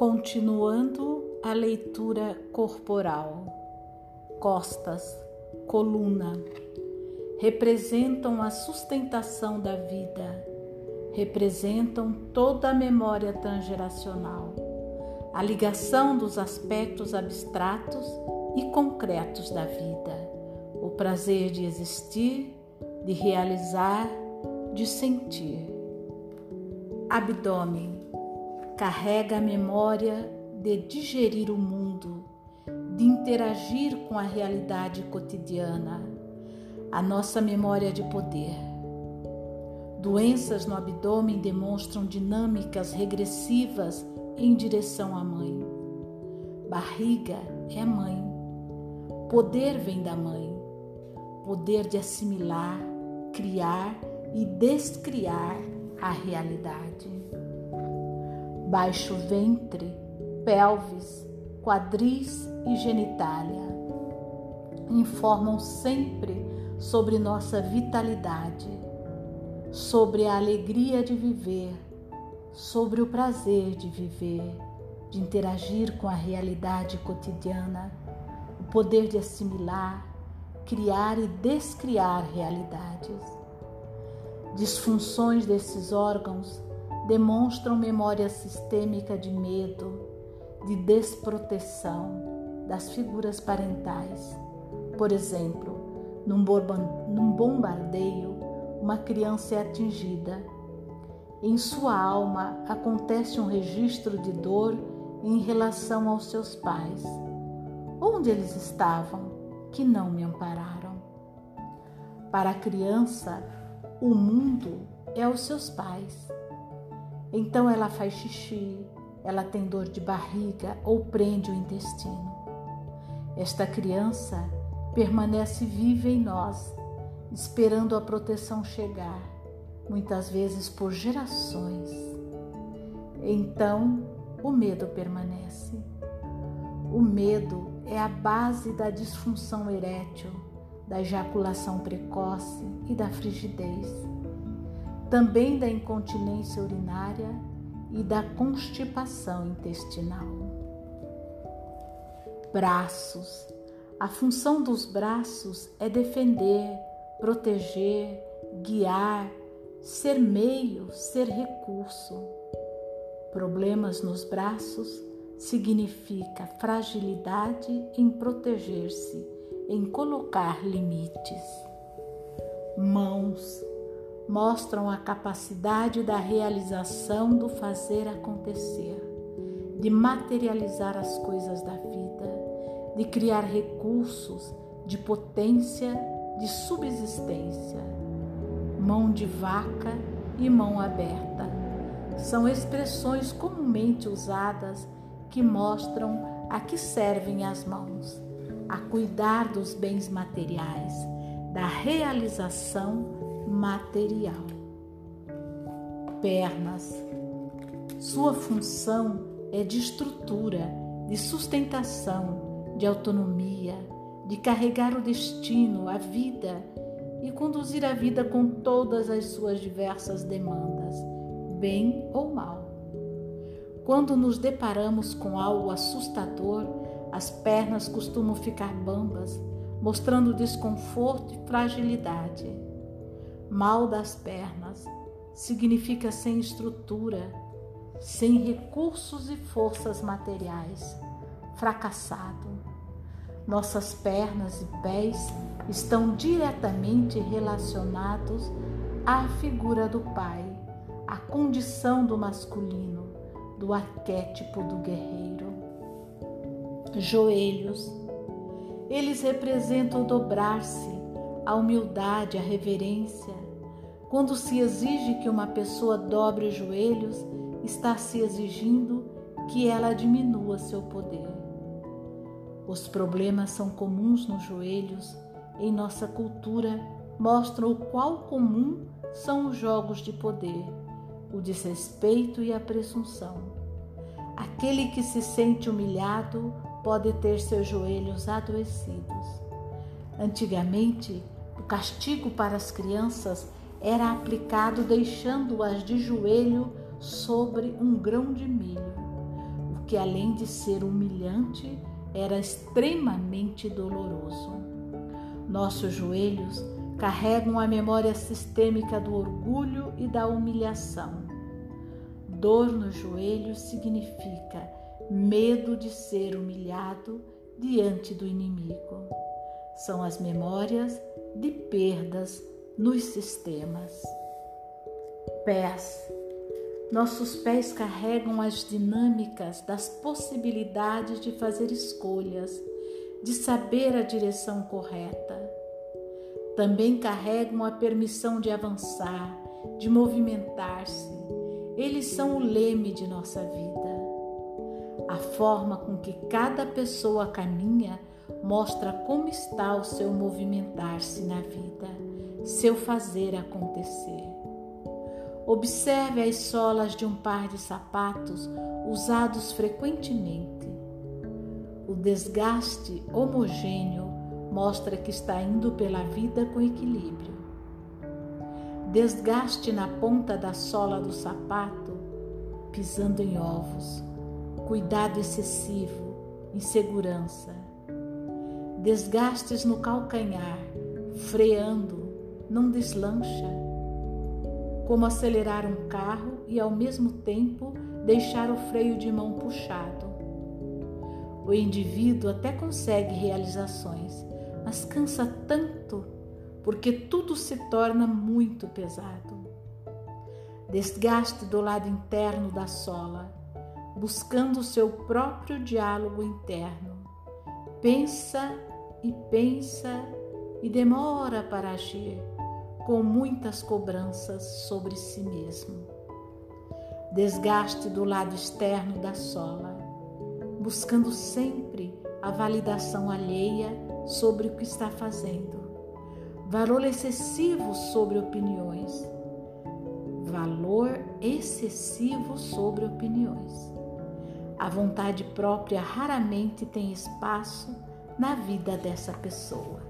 Continuando a leitura corporal, costas, coluna, representam a sustentação da vida, representam toda a memória transgeracional, a ligação dos aspectos abstratos e concretos da vida, o prazer de existir, de realizar, de sentir. Abdômen carrega a memória de digerir o mundo, de interagir com a realidade cotidiana, a nossa memória de poder. Doenças no abdômen demonstram dinâmicas regressivas em direção à mãe. Barriga é mãe. Poder vem da mãe. Poder de assimilar, criar e descriar a realidade baixo ventre, pelvis, quadris e genitália. Informam sempre sobre nossa vitalidade, sobre a alegria de viver, sobre o prazer de viver, de interagir com a realidade cotidiana, o poder de assimilar, criar e descriar realidades. Disfunções desses órgãos demonstram memória sistêmica de medo, de desproteção das figuras parentais. Por exemplo, num bombardeio, uma criança é atingida. Em sua alma acontece um registro de dor em relação aos seus pais. Onde eles estavam que não me ampararam? Para a criança, o mundo é os seus pais. Então ela faz xixi, ela tem dor de barriga ou prende o intestino. Esta criança permanece viva em nós, esperando a proteção chegar, muitas vezes por gerações. Então o medo permanece. O medo é a base da disfunção erétil, da ejaculação precoce e da frigidez também da incontinência urinária e da constipação intestinal. Braços. A função dos braços é defender, proteger, guiar, ser meio, ser recurso. Problemas nos braços significa fragilidade em proteger-se, em colocar limites. Mãos mostram a capacidade da realização do fazer acontecer, de materializar as coisas da vida, de criar recursos de potência, de subsistência. Mão de vaca e mão aberta são expressões comumente usadas que mostram a que servem as mãos, a cuidar dos bens materiais, da realização material. Pernas. Sua função é de estrutura, de sustentação, de autonomia, de carregar o destino, a vida e conduzir a vida com todas as suas diversas demandas, bem ou mal. Quando nos deparamos com algo assustador, as pernas costumam ficar bambas, mostrando desconforto e fragilidade. Mal das pernas significa sem estrutura, sem recursos e forças materiais, fracassado. Nossas pernas e pés estão diretamente relacionados à figura do pai, à condição do masculino, do arquétipo do guerreiro. Joelhos. Eles representam dobrar-se, a humildade, a reverência. Quando se exige que uma pessoa dobre os joelhos, está se exigindo que ela diminua seu poder. Os problemas são comuns nos joelhos. Em nossa cultura, mostram o qual comum são os jogos de poder, o desrespeito e a presunção. Aquele que se sente humilhado pode ter seus joelhos adoecidos. Antigamente, o castigo para as crianças era aplicado deixando-as de joelho sobre um grão de milho, o que além de ser humilhante, era extremamente doloroso. Nossos joelhos carregam a memória sistêmica do orgulho e da humilhação. Dor nos joelhos significa medo de ser humilhado diante do inimigo. São as memórias de perdas nos sistemas. Pés. Nossos pés carregam as dinâmicas das possibilidades de fazer escolhas, de saber a direção correta. Também carregam a permissão de avançar, de movimentar-se. Eles são o leme de nossa vida. A forma com que cada pessoa caminha mostra como está o seu movimentar-se na vida, seu fazer acontecer. Observe as solas de um par de sapatos usados frequentemente. O desgaste homogêneo mostra que está indo pela vida com equilíbrio. Desgaste na ponta da sola do sapato, pisando em ovos, cuidado excessivo, insegurança. Desgastes no calcanhar, freando, não deslancha como acelerar um carro e ao mesmo tempo deixar o freio de mão puxado. O indivíduo até consegue realizações, mas cansa tanto porque tudo se torna muito pesado. Desgaste do lado interno da sola, buscando o seu próprio diálogo interno. Pensa e pensa e demora para agir com muitas cobranças sobre si mesmo. Desgaste do lado externo da sola, buscando sempre a validação alheia sobre o que está fazendo. Valor excessivo sobre opiniões. Valor excessivo sobre opiniões. A vontade própria raramente tem espaço na vida dessa pessoa.